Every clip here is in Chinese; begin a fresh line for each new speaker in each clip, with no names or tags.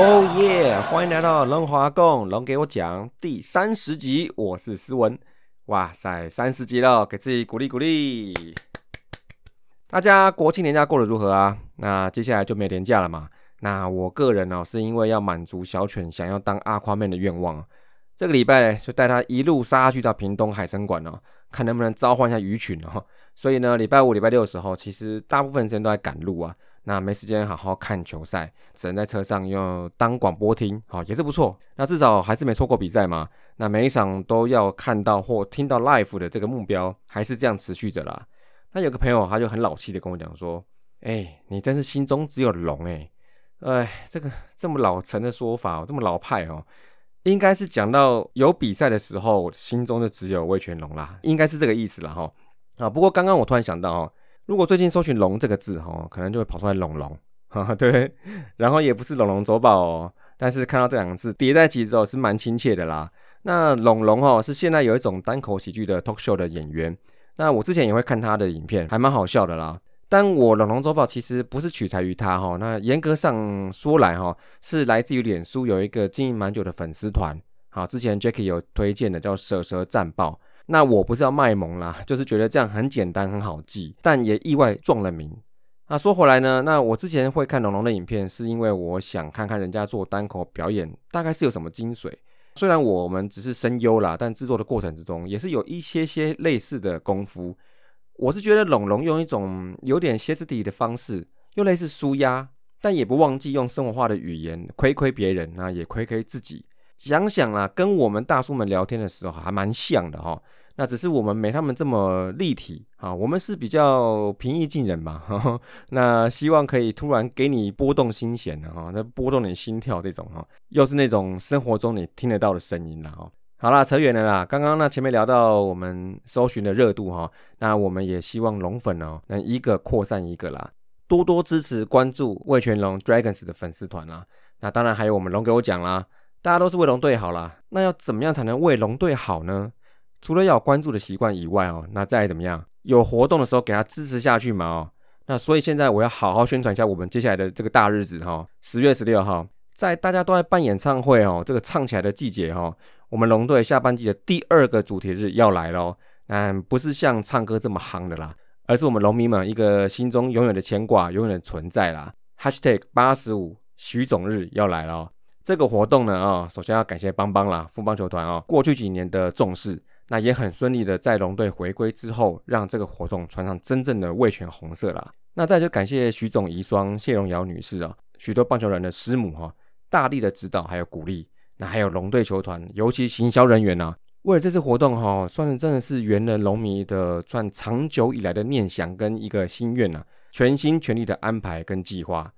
哦耶！欢迎来到龙华共龙给我讲第三十集，我是思文。哇塞，三十集了，给自己鼓励鼓励。大家国庆年假过得如何啊？那接下来就没年假了嘛？那我个人呢，是因为要满足小犬想要当阿夸妹的愿望，这个礼拜就带他一路杀去到屏东海参馆哦，看能不能召唤一下鱼群哦。所以呢，礼拜五、礼拜六的时候，其实大部分时间都在赶路啊。那没时间好好看球赛，只能在车上用当广播听，好也是不错。那至少还是没错过比赛嘛。那每一场都要看到或听到 live 的这个目标，还是这样持续着啦。那有个朋友他就很老气的跟我讲说：“哎，你真是心中只有龙哎，哎，这个这么老成的说法，这么老派哦，应该是讲到有比赛的时候，心中就只有魏全龙啦，应该是这个意思了哈。啊，不过刚刚我突然想到哦。”如果最近搜寻“龙”这个字，哈，可能就会跑出来“龙龙”，哈，对。然后也不是“龙龙走宝”哦，但是看到这两个字叠在一起之后，是蛮亲切的啦。那龙龙哦，是现在有一种单口喜剧的 talk show 的演员。那我之前也会看他的影片，还蛮好笑的啦。但我“龙龙走宝”其实不是取材于他哈，那严格上说来哈，是来自于脸书有一个经营蛮久的粉丝团。好，之前 Jackie 有推荐的叫“蛇蛇战报”。那我不是要卖萌啦，就是觉得这样很简单很好记，但也意外撞了名。那说回来呢，那我之前会看龙龙的影片，是因为我想看看人家做单口表演大概是有什么精髓。虽然我们只是声优啦，但制作的过程之中也是有一些些类似的功夫。我是觉得龙龙用一种有点歇斯底里的方式，又类似舒压，但也不忘记用生活化的语言亏亏别人，那也亏亏自己。想想啊，跟我们大叔们聊天的时候还蛮像的哈。那只是我们没他们这么立体啊，我们是比较平易近人嘛。那希望可以突然给你波动心弦的哈，那波动你心跳这种哈，又是那种生活中你听得到的声音啦哈。好啦，扯远了啦。刚刚那前面聊到我们搜寻的热度哈，那我们也希望龙粉哦能一个扩散一个啦，多多支持关注魏全龙 Dragons 的粉丝团啦。那当然还有我们龙给我讲啦，大家都是为龙队好啦。那要怎么样才能为龙队好呢？除了要关注的习惯以外哦，那再怎么样有活动的时候给他支持下去嘛哦。那所以现在我要好好宣传一下我们接下来的这个大日子哈，十月十六号，在大家都在办演唱会哦，这个唱起来的季节哈，我们龙队下半季的第二个主题日要来喽。嗯，不是像唱歌这么夯的啦，而是我们龙迷们一个心中永远的牵挂，永远的存在啦。#hashtag 八十五徐总日要来了，这个活动呢啊，首先要感谢邦邦啦，富邦球团哦，过去几年的重视。那也很顺利的，在龙队回归之后，让这个活动穿上真正的味全红色啦。那再就感谢徐总遗孀谢荣瑶女士啊，许多棒球人的师母哈，大力的指导还有鼓励。那还有龙队球团，尤其行销人员呐，为了这次活动哈，算是真的是圆了龙迷的算长久以来的念想跟一个心愿呐，全心全力的安排跟计划。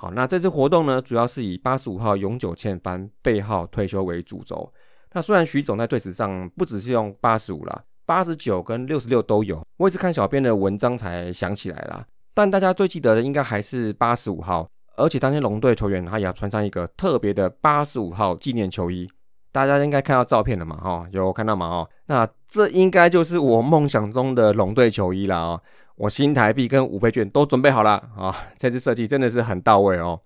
好，那这次活动呢，主要是以八十五号永久欠番背号退休为主轴。那虽然徐总在对词上不只是用八十五啦，八十九跟六十六都有，我也是看小编的文章才想起来啦。但大家最记得的应该还是八十五号，而且当天龙队球员他也要穿上一个特别的八十五号纪念球衣，大家应该看到照片了嘛？哈，有看到吗？哦，那这应该就是我梦想中的龙队球衣了啊！我新台币跟五倍券都准备好了啊！这次设计真的是很到位哦。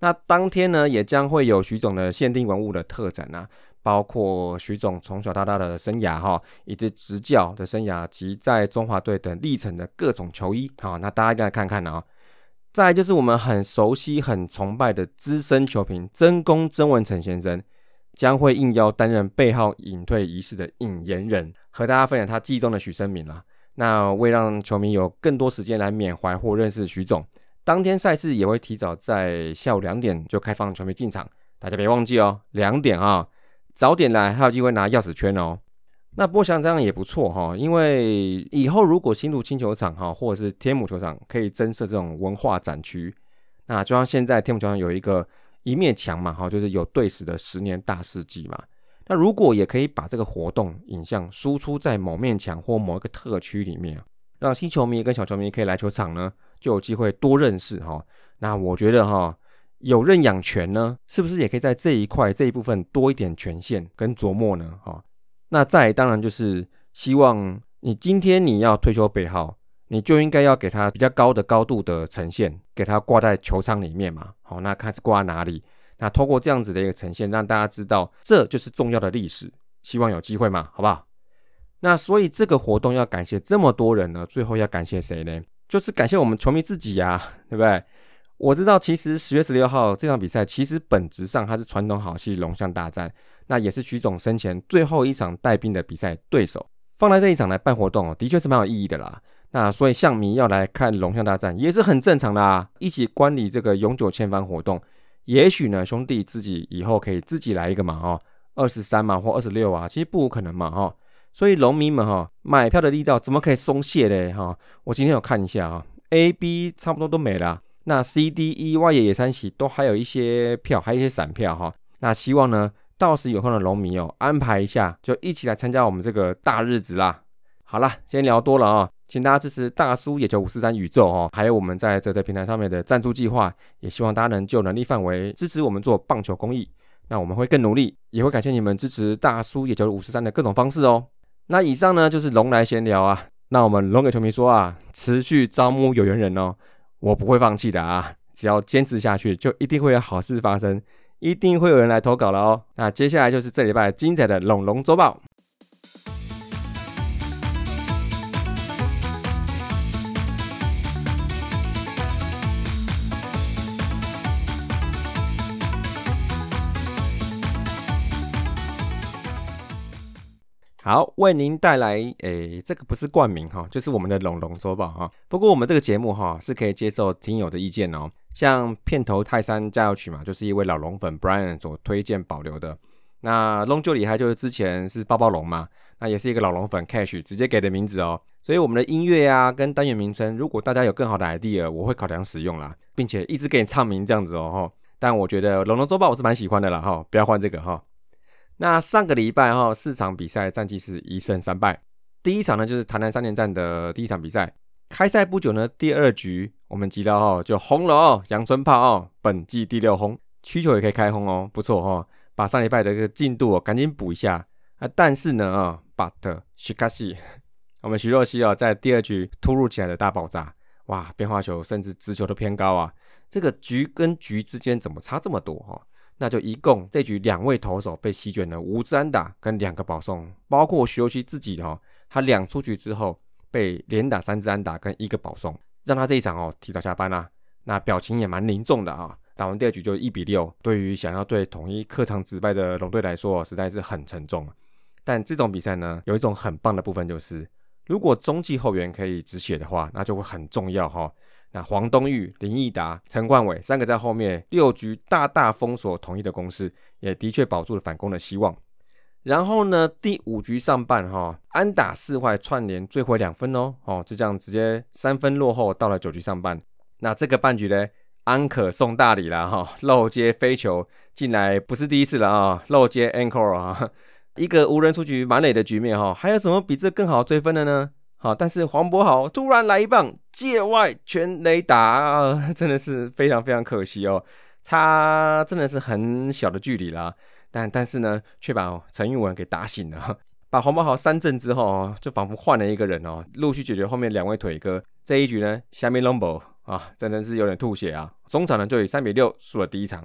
那当天呢，也将会有徐总的限定文物的特展啊。包括徐总从小到大的生涯哈，以及执教的生涯及在中华队等历程的各种球衣好，那大家一定来看看啊。再就是我们很熟悉、很崇拜的资深球评曾公曾文成先生，将会应邀担任背号隐退仪式的引言人，和大家分享他记忆中的许生明啦。那为让球迷有更多时间来缅怀或认识徐总，当天赛事也会提早在下午两点就开放球迷进场，大家别忘记哦，两点啊。早点来还有机会拿钥匙圈哦。那不过想这样也不错哈，因为以后如果新竹青球场哈，或者是天母球场可以增设这种文化展区，那就像现在天母球场有一个一面墙嘛哈，就是有队史的十年大事记嘛。那如果也可以把这个活动影像输出在某面墙或某一个特区里面，让新球迷跟小球迷可以来球场呢，就有机会多认识哈。那我觉得哈。有认养权呢，是不是也可以在这一块这一部分多一点权限跟琢磨呢？哈，那再当然就是希望你今天你要退休背号，你就应该要给他比较高的高度的呈现，给他挂在球场里面嘛。好，那看是挂哪里？那透过这样子的一个呈现，让大家知道这就是重要的历史。希望有机会嘛，好不好？那所以这个活动要感谢这么多人呢，最后要感谢谁呢？就是感谢我们球迷自己呀，对不对？我知道，其实十月十六号这场比赛，其实本质上它是传统好戏龙象大战，那也是徐总生前最后一场带兵的比赛对手，放在这一场来办活动哦，的确是蛮有意义的啦。那所以象迷要来看龙象大战也是很正常的啊，一起观礼这个永久签番活动，也许呢兄弟自己以后可以自己来一个嘛，哦，二十三嘛或二十六啊，其实不无可能嘛，哈。所以龙迷们哈，买票的力道怎么可以松懈嘞？哈，我今天有看一下哈，A、B 差不多都没了，那 C、D、E、Y 野野三喜都还有一些票，还有一些散票哈。那希望呢，到时有空的龙迷哦，安排一下，就一起来参加我们这个大日子啦。好了，先聊多了啊，请大家支持大叔野球五四三宇宙哦，还有我们在这个平台上面的赞助计划，也希望大家能就能力范围支持我们做棒球公益。那我们会更努力，也会感谢你们支持大叔野球五十三的各种方式哦。那以上呢就是龙来闲聊啊，那我们龙给球迷说啊，持续招募有缘人哦，我不会放弃的啊，只要坚持下去，就一定会有好事发生，一定会有人来投稿了哦。那接下来就是这礼拜精彩的龙龙周报。好，为您带来，诶，这个不是冠名哈，就是我们的龙龙周报哈。不过我们这个节目哈是可以接受听友的意见哦。像片头泰山加油曲嘛，就是一位老龙粉 Brian 所推荐保留的。那龙就厉害，就是之前是包包龙嘛，那也是一个老龙粉 Cash 直接给的名字哦。所以我们的音乐啊跟单元名称，如果大家有更好的 idea，我会考量使用啦，并且一直给你唱名这样子哦哈。但我觉得龙龙周报我是蛮喜欢的啦哈，不要换这个哈。那上个礼拜哈四场比赛战绩是一胜三败。第一场呢就是台南三连战的第一场比赛，开赛不久呢第二局我们吉到哦就轰了哦，阳春炮哦，本季第六轰，需求也可以开轰哦，不错哈，把上礼拜的一个进度哦赶紧补一下啊。但是呢啊，but 徐卡西，我们徐若曦哦在第二局突如其来的大爆炸，哇，变化球甚至直球都偏高啊，这个局跟局之间怎么差这么多哈？那就一共这局两位投手被席卷了五支安打跟两个保送，包括徐若曦自己哈，他两出局之后被连打三支安打跟一个保送，让他这一场哦提早下班啦。那表情也蛮凝重的啊。打完第二局就一比六，对于想要对统一客场止败的龙队来说，实在是很沉重。但这种比赛呢，有一种很棒的部分就是，如果中继后援可以止血的话，那就会很重要哈。那黄东玉、林益达、陈冠伟三个在后面六局大大封锁统一的攻势，也的确保住了反攻的希望。然后呢，第五局上半哈，安打四坏串联追回两分哦，哦就这样直接三分落后到了九局上半。那这个半局呢，安可送大礼了哈，漏接飞球进来不是第一次了啊，漏接 a n c o r e 啊，一个无人出局满垒的局面哈，还有什么比这更好追分的呢？好，但是黄博豪突然来一棒界外全雷打，真的是非常非常可惜哦，差真的是很小的距离啦。但但是呢，却把陈玉文给打醒了，把黄博豪三振之后，就仿佛换了一个人哦，陆续解决后面两位腿哥。这一局呢，下面 Lombo 啊，真的是有点吐血啊。中场呢就以三比六输了第一场，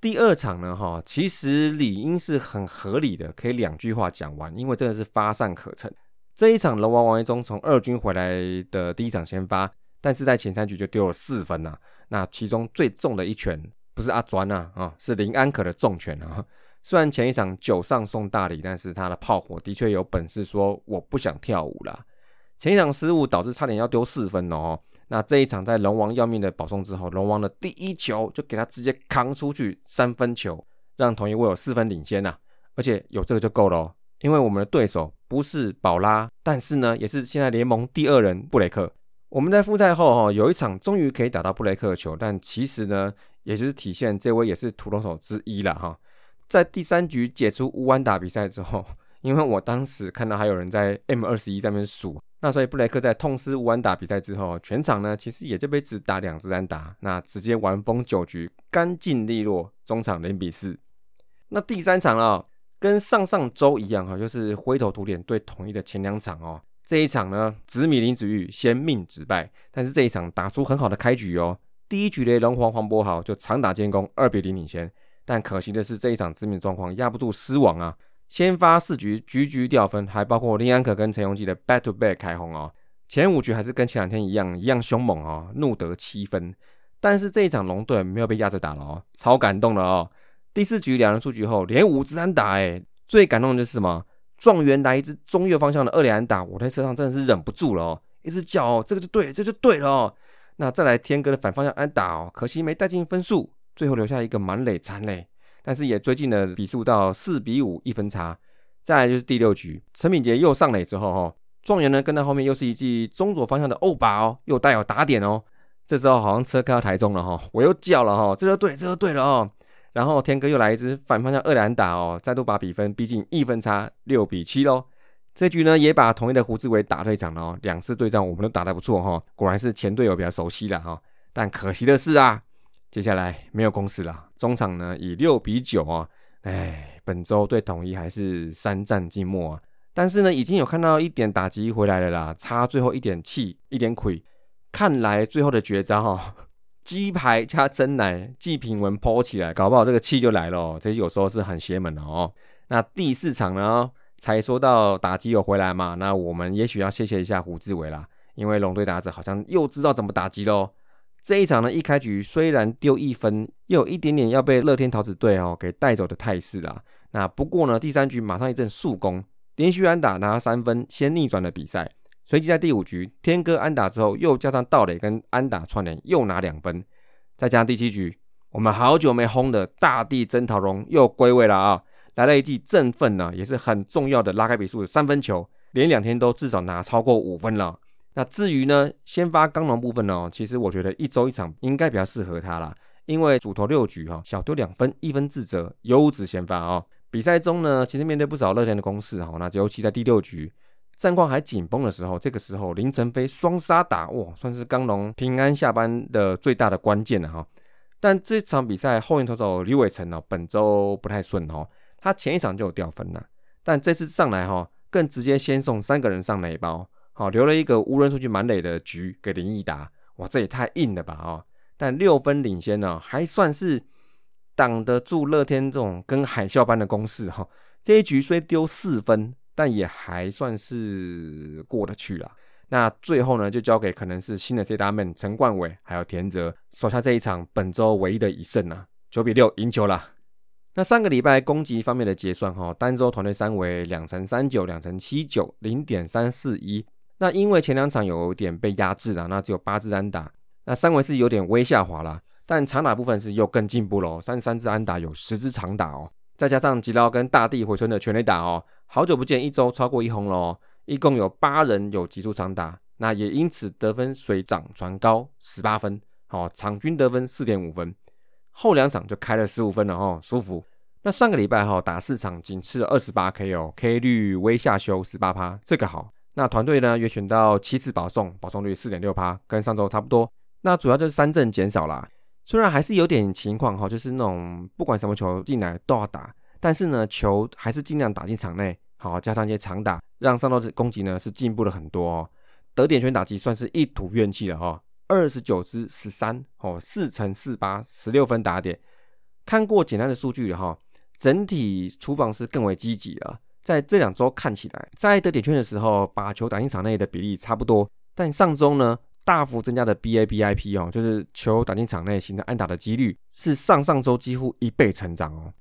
第二场呢哈，其实理应是很合理的，可以两句话讲完，因为真的是发散可乘。这一场龙王王一中从二军回来的第一场先发，但是在前三局就丢了四分呐。那其中最重的一拳不是阿专呐啊，是林安可的重拳啊。虽然前一场九上送大礼，但是他的炮火的确有本事说我不想跳舞了。前一场失误导致差点要丢四分哦。那这一场在龙王要命的保送之后，龙王的第一球就给他直接扛出去三分球，让同一位有四分领先呐。而且有这个就够了。因为我们的对手不是宝拉，但是呢，也是现在联盟第二人布雷克。我们在复赛后哈，有一场终于可以打到布雷克的球，但其实呢，也就是体现这位也是屠龙手之一了哈。在第三局解除乌安打比赛之后，因为我当时看到还有人在 M 二十一上面数，那所以布雷克在痛失乌安打比赛之后，全场呢其实也就被只打两支安打，那直接完封九局，干净利落，中场零比四。那第三场了。跟上上周一样哈，就是灰头土脸对统一的前两场哦。这一场呢，紫米林子玉先命止败，但是这一场打出很好的开局哦。第一局雷龙黄黄波豪就长打建功，二比零领先。但可惜的是，这一场致命状况压不住狮王啊！先发四局局局掉分，还包括林安可跟陈永基的 back to back 开轰哦。前五局还是跟前两天一样，一样凶猛哦，怒得七分。但是这一场龙队没有被压着打了哦，超感动的哦。第四局两人出局后，连五支安打，哎，最感动的就是什么？状元来一支中右方向的二连安打，我在车上真的是忍不住了哦，一直叫哦，这个就对，这就对了哦。那再来天哥的反方向安打哦，可惜没带进分数，最后留下一个满垒残垒，但是也追进了比数到四比五一分差。再来就是第六局，陈敏杰又上垒之后哈，状元呢跟在后面又是一记中左方向的欧巴哦，又带有打点哦。这时候好像车开到台中了哈，我又叫了哈，这就对，这就对了哦。然后天哥又来一支反方向二连打哦，再度把比分逼近一分差，六比七喽。这局呢也把同一的胡志伟打退场了哦。两次对战我们都打得不错哈，果然是前队友比较熟悉了哈。但可惜的是啊，接下来没有攻势了。中场呢以六比九啊，哎，本周对统一还是三战寂寞啊。但是呢已经有看到一点打击回来了啦，差最后一点气，一点亏。看来最后的绝招哈，鸡排加真奶，季平文抛起来，搞不好这个气就来了。这有时候是很邪门的哦。那第四场呢？才说到打击有回来嘛，那我们也许要谢谢一下胡志伟啦，因为龙队打者好像又知道怎么打击喽。这一场呢，一开局虽然丢一分，又有一点点要被乐天桃子队哦给带走的态势啦。那不过呢，第三局马上一阵速攻，连续安打拿三分，先逆转了比赛。随即在第五局天哥安打之后，又加上道垒跟安打串联，又拿两分。再加上第七局，我们好久没轰的大地真桃龙又归位了啊！来了一记振奋呢，也是很重要的拉开比数的三分球，连两天都至少拿超过五分了。那至于呢，先发刚龙部分呢，其实我觉得一周一场应该比较适合他啦，因为主投六局哈，小丢两分，一分自责，优质先发哦。比赛中呢，其实面对不少乐天的攻势哈，那尤其在第六局战况还紧绷的时候，这个时候林晨飞双杀打哇，算是刚龙平安下班的最大的关键了哈。但这场比赛后援投手李伟成呢，本周不太顺哦。他前一场就有掉分了，但这次上来哈，更直接先送三个人上垒包，好留了一个无人出去满垒的局给林毅达，哇，这也太硬了吧哦！但六分领先呢，还算是挡得住乐天这种跟海啸般的攻势哈。这一局虽丢四分，但也还算是过得去了。那最后呢，就交给可能是新的 C 大 man 陈冠伟还有田泽手下这一场本周唯一的一胜啊，九比六赢球了。那上个礼拜攻击方面的结算哈，单周团队三为两成三九、两成七九、零点三四一。那因为前两场有点被压制了，那只有八支安打，那三维是有点微下滑了。但长打部分是又更进步了，三十三支安打有十支长打哦，再加上吉拉跟大地回春的全垒打哦，好久不见一周超过一轰了哦，一共有八人有击出长打，那也因此得分水涨船高，十八分，好，场均得分四点五分。后两场就开了十五分了哈，舒服。那上个礼拜哈打四场仅吃了二十八 K 哦，K 率微下修十八趴，这个好。那团队呢约选到七次保送，保送率四点六趴，跟上周差不多。那主要就是三阵减少啦，虽然还是有点情况哈，就是那种不管什么球进来都要打，但是呢球还是尽量打进场内，好加上一些长打，让上周的攻击呢是进步了很多哦。得点圈打击算是一吐怨气了哈。二十九支十三哦，四乘四八，十六分打点。看过简单的数据哈，整体出棒是更为积极了。在这两周看起来，在得点圈的时候，把球打进场内的比例差不多。但上周呢，大幅增加的 BABIP 哦，就是球打进场内形成安打的几率，是上上周几乎一倍成长哦。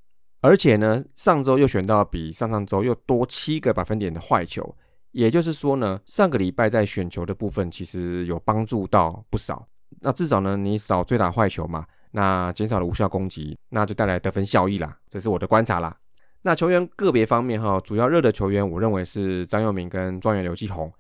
而且呢，上周又选到比上上周又多七个百分点的坏球。也就是说呢，上个礼拜在选球的部分其实有帮助到不少。那至少呢，你少追打坏球嘛，那减少了无效攻击，那就带来得分效益啦。这是我的观察啦。那球员个别方面哈，主要热的球员，我认为是张佑铭跟状元刘继宏。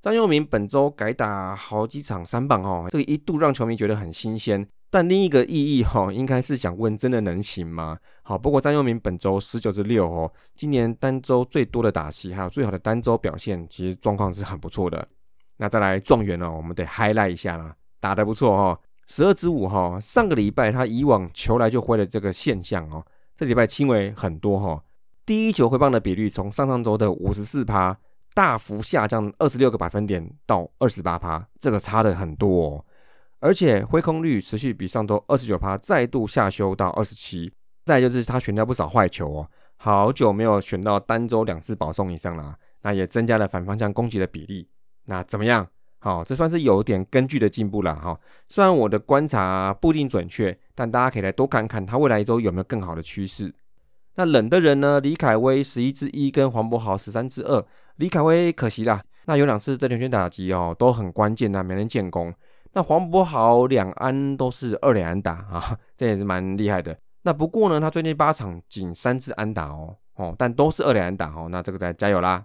张佑铭本周改打好几场三棒哈，这个一度让球迷觉得很新鲜。但另一个意义哈，应该是想问，真的能行吗？好，不过张佑铭本周十九至六哦，今年单周最多的打戏，还有最好的单周表现，其实状况是很不错的。那再来状元哦，我们得 highlight 一下啦，打得不错哈，十二支五哈，上个礼拜他以往球来就挥的这个现象哦，这礼拜轻微很多哈，第一球挥棒的比率从上上周的五十四趴大幅下降二十六个百分点到二十八趴，这个差的很多哦。而且挥空率持续比上周二十九趴再度下修到二十七，再就是他选掉不少坏球哦，好久没有选到单周两次保送以上了，那也增加了反方向攻击的比例。那怎么样？好，这算是有点根据的进步了哈。虽然我的观察不一定准确，但大家可以来多看看他未来一周有没有更好的趋势。那冷的人呢？李凯威十一之一跟黄博豪十三之二。李凯威可惜啦，那有两次这连圈打击哦，都很关键呐，没人建功。那黄博豪两安都是二两安打啊，这也是蛮厉害的。那不过呢，他最近八场仅三次安打哦，哦，但都是二两安打哦，那这个再加油啦。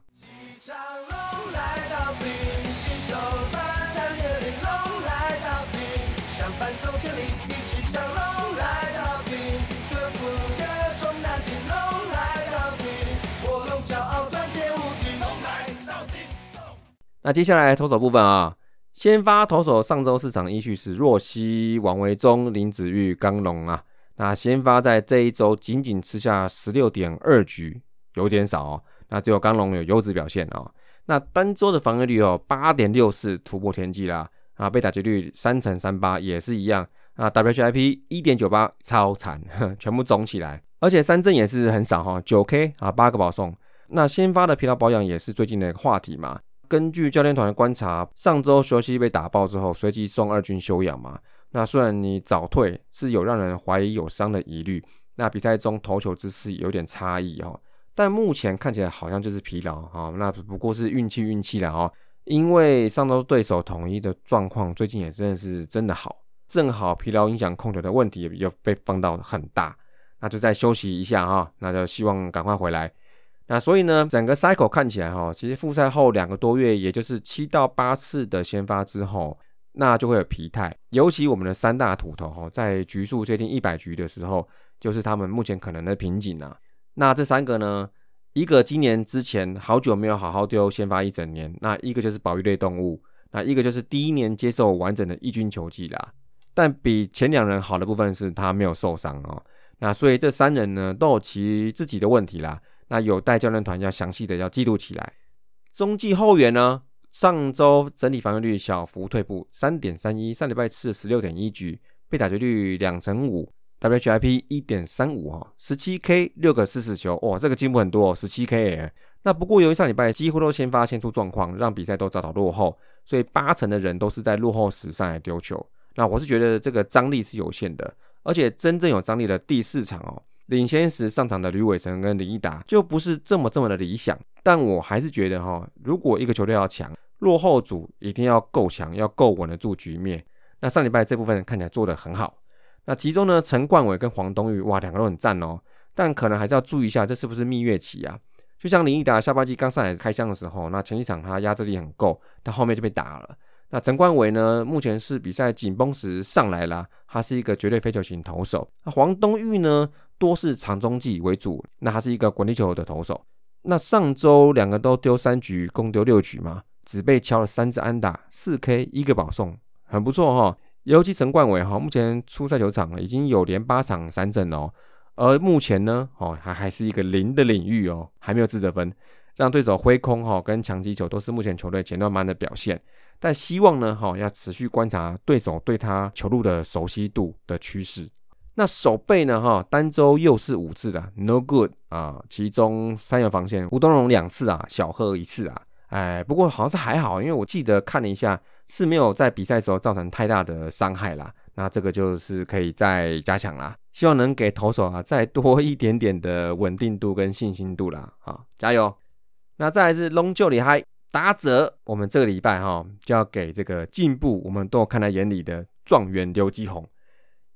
那接下来投手部分啊，先发投手上周市场依序是若曦、王维忠、林子玉、刚龙啊。那先发在这一周仅仅吃下十六点二局，有点少哦。那只有刚龙有优质表现哦。那单周的防御率哦，八点六四突破天际啦。啊，被打击率三乘三八也是一样。啊，WHIP 一点九八超惨，全部肿起来，而且三振也是很少哈，九 K 啊，八个保送。那先发的疲劳保养也是最近的话题嘛。根据教练团的观察，上周休息被打爆之后，随即送二军休养嘛。那虽然你早退是有让人怀疑有伤的疑虑，那比赛中投球姿势有点差异哦，但目前看起来好像就是疲劳啊。那不过是运气运气了哦，因为上周对手统一的状况最近也真的是真的好，正好疲劳影响控球的问题又被放到很大，那就再休息一下哈，那就希望赶快回来。那所以呢，整个 cycle 看起来哈，其实复赛后两个多月，也就是七到八次的先发之后，那就会有疲态。尤其我们的三大土头哈，在局数接近一百局的时候，就是他们目前可能的瓶颈啊。那这三个呢，一个今年之前好久没有好好丢先发一整年，那一个就是保育类动物，那一个就是第一年接受完整的抑菌球季啦。但比前两人好的部分是他没有受伤哦。那所以这三人呢，都有其自己的问题啦。那有待教练团要详细的要记录起来。中继后援呢，上周整体防御率小幅退步，三点三一，上礼拜吃十六点一局，被打击率两成五，WHIP 一点三五哈，十七 K 六个四死球，哇，这个进步很多哦，十七 K 那不过由于上礼拜几乎都先发先出状况，让比赛都遭到落后，所以八成的人都是在落后时上来丢球。那我是觉得这个张力是有限的，而且真正有张力的第四场哦。领先时上场的吕伟成跟林一达就不是这么这么的理想，但我还是觉得哈，如果一个球队要强，落后组一定要够强，要够稳得住局面。那上礼拜这部分看起来做得很好。那其中呢，陈冠伟跟黄东玉哇，两个都很赞哦，但可能还是要注意一下，这是不是蜜月期啊？就像林一达下半季刚上来开箱的时候，那前几场他压制力很够，但后面就被打了。那陈冠伟呢，目前是比赛紧绷时上来了，他是一个绝对非球型投手。那黄东玉呢？多是长中计为主，那他是一个滚地球的投手。那上周两个都丢三局，共丢六局嘛，只被敲了三支安打，四 K 一个保送，很不错哈。尤其陈冠伟哈，目前出赛球场已经有连八场三振哦，而目前呢，哦还还是一个零的领域哦，还没有自责分，让对手挥空哈跟强击球都是目前球队前段班的表现。但希望呢，哈要持续观察对手对他球路的熟悉度的趋势。那守备呢？哈，单周又是五次的，no good 啊。其中三有防线，吴东荣两次啊，小贺一次啊。哎，不过好像是还好，因为我记得看了一下，是没有在比赛时候造成太大的伤害啦。那这个就是可以再加强啦，希望能给投手啊再多一点点的稳定度跟信心度啦。好，加油！那再来是龙就里嗨打者，我们这个礼拜哈就要给这个进步，我们都看在眼里的状元刘基宏。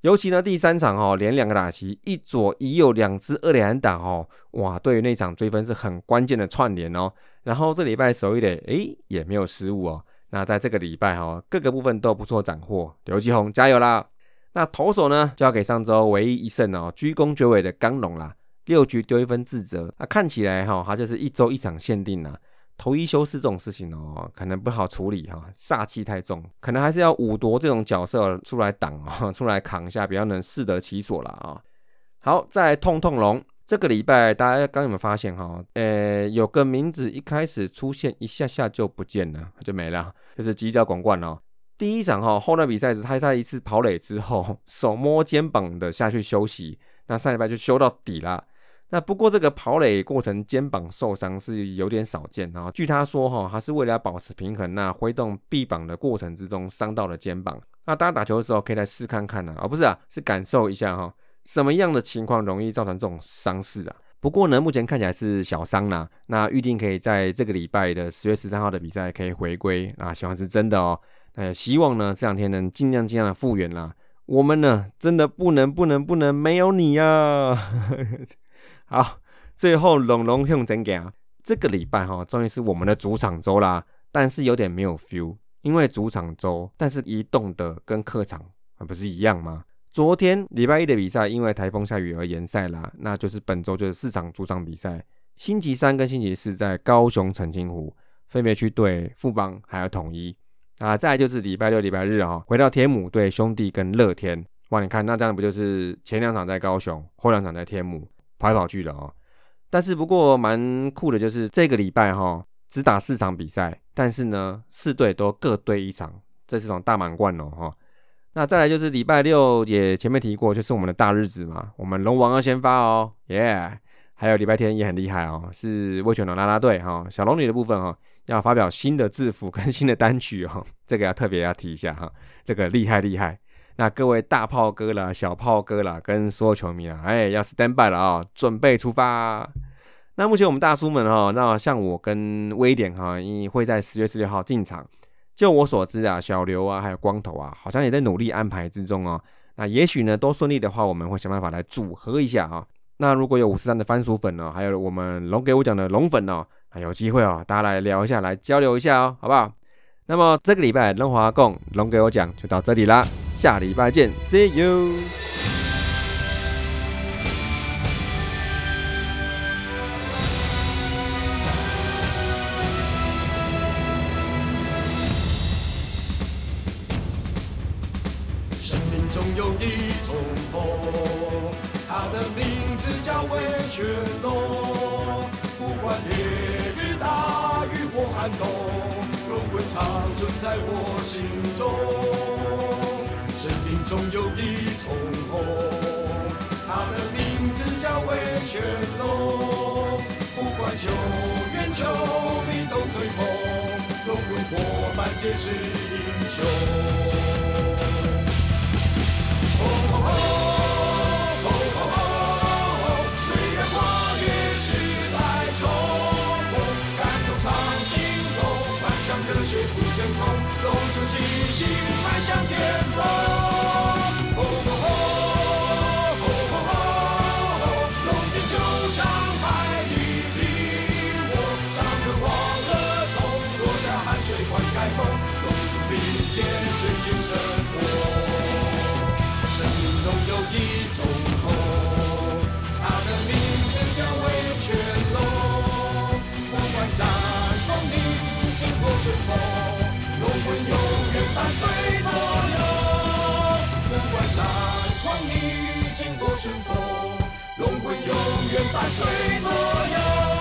尤其呢，第三场哦，连两个打席，一左一右两支二连打哦，哇，对于那场追分是很关键的串联哦。然后这礼拜守一垒，诶，也没有失误哦。那在这个礼拜哈，各个部分都不错斩获，刘继宏加油啦！那投手呢，交给上周唯一一胜哦，居功绝伟的刚龙啦，六局丢一分自责，那看起来哈，他就是一周一场限定啊。头一休四这种事情哦，可能不好处理哈，煞气太重，可能还是要五夺这种角色出来挡啊，出来扛一下，比较能适得其所了啊。好，再痛痛龙，这个礼拜大家刚有没有发现哈？呃，有个名字一开始出现一下下就不见了，就没了，就是犄角广冠哦。第一场哈，后段比赛时他在一次跑垒之后，手摸肩膀的下去休息，那上礼拜就修到底了。那不过这个跑垒过程肩膀受伤是有点少见啊。据他说哈，他是为了保持平衡，那挥动臂膀的过程之中伤到了肩膀。那大家打球的时候可以来试看看呢，而不是啊，是感受一下哈，什么样的情况容易造成这种伤势啊？不过呢，目前看起来是小伤啦。那预定可以在这个礼拜的十月十三号的比赛可以回归啊，希望是真的哦。那希望呢这两天能尽量尽量的复原啦。我们呢真的不能不能不能没有你呀！好，最后龙龙用真讲，这个礼拜哈，终于是我们的主场周啦。但是有点没有 feel，因为主场周，但是移动的跟客场还不是一样吗？昨天礼拜一的比赛，因为台风下雨而延赛啦。那就是本周就是四场主场比赛，星期三跟星期四在高雄澄清湖分别去对富邦还有统一啊。再来就是礼拜六、礼拜日啊，回到天母对兄弟跟乐天。哇，你看那这样不就是前两场在高雄，后两场在天母？跑来跑去的哦，但是不过蛮酷的，就是这个礼拜哈只打四场比赛，但是呢四队都各对一场，这是种大满贯哦哈。那再来就是礼拜六也前面提过，就是我们的大日子嘛，我们龙王要先发哦，耶！还有礼拜天也很厉害哦，是威权的啦啦队哈，小龙女的部分哈要发表新的制服跟新的单曲哦，这个要特别要提一下哈，这个厉害厉害。那各位大炮哥啦、小炮哥啦，跟所有球迷啊，哎，要 stand by 了啊，准备出发。那目前我们大叔们哈，那像我跟威廉哈，因会在十月十六号进场。就我所知啊，小刘啊，还有光头啊，好像也在努力安排之中哦。那也许呢，都顺利的话，我们会想办法来组合一下啊。那如果有五十三的番薯粉呢，还有我们龙给我讲的龙粉呢，有机会哦，大家来聊一下，来交流一下哦，好不好？那么这个礼拜龙华共龙给我讲就到这里啦，下礼拜见，See you。生命中有一种火，它的名字叫威权龙，不管烈日大雨或寒冬。长存在我心中。生命中有一重红，它的名字叫威权龙。不管球员球迷都追捧，龙魂伙伴皆是英雄。
热血不相通，龙。族齐心迈向巅峰。哦吼吼吼吼吼吼，龙。卷球场百里平，我上了忘了痛，落下汗水灌溉风，龙。族并肩追寻生活。生命中有一种。春风，龙魂永远伴随左右。不管战况历经过
顺风，龙魂永远伴随左右。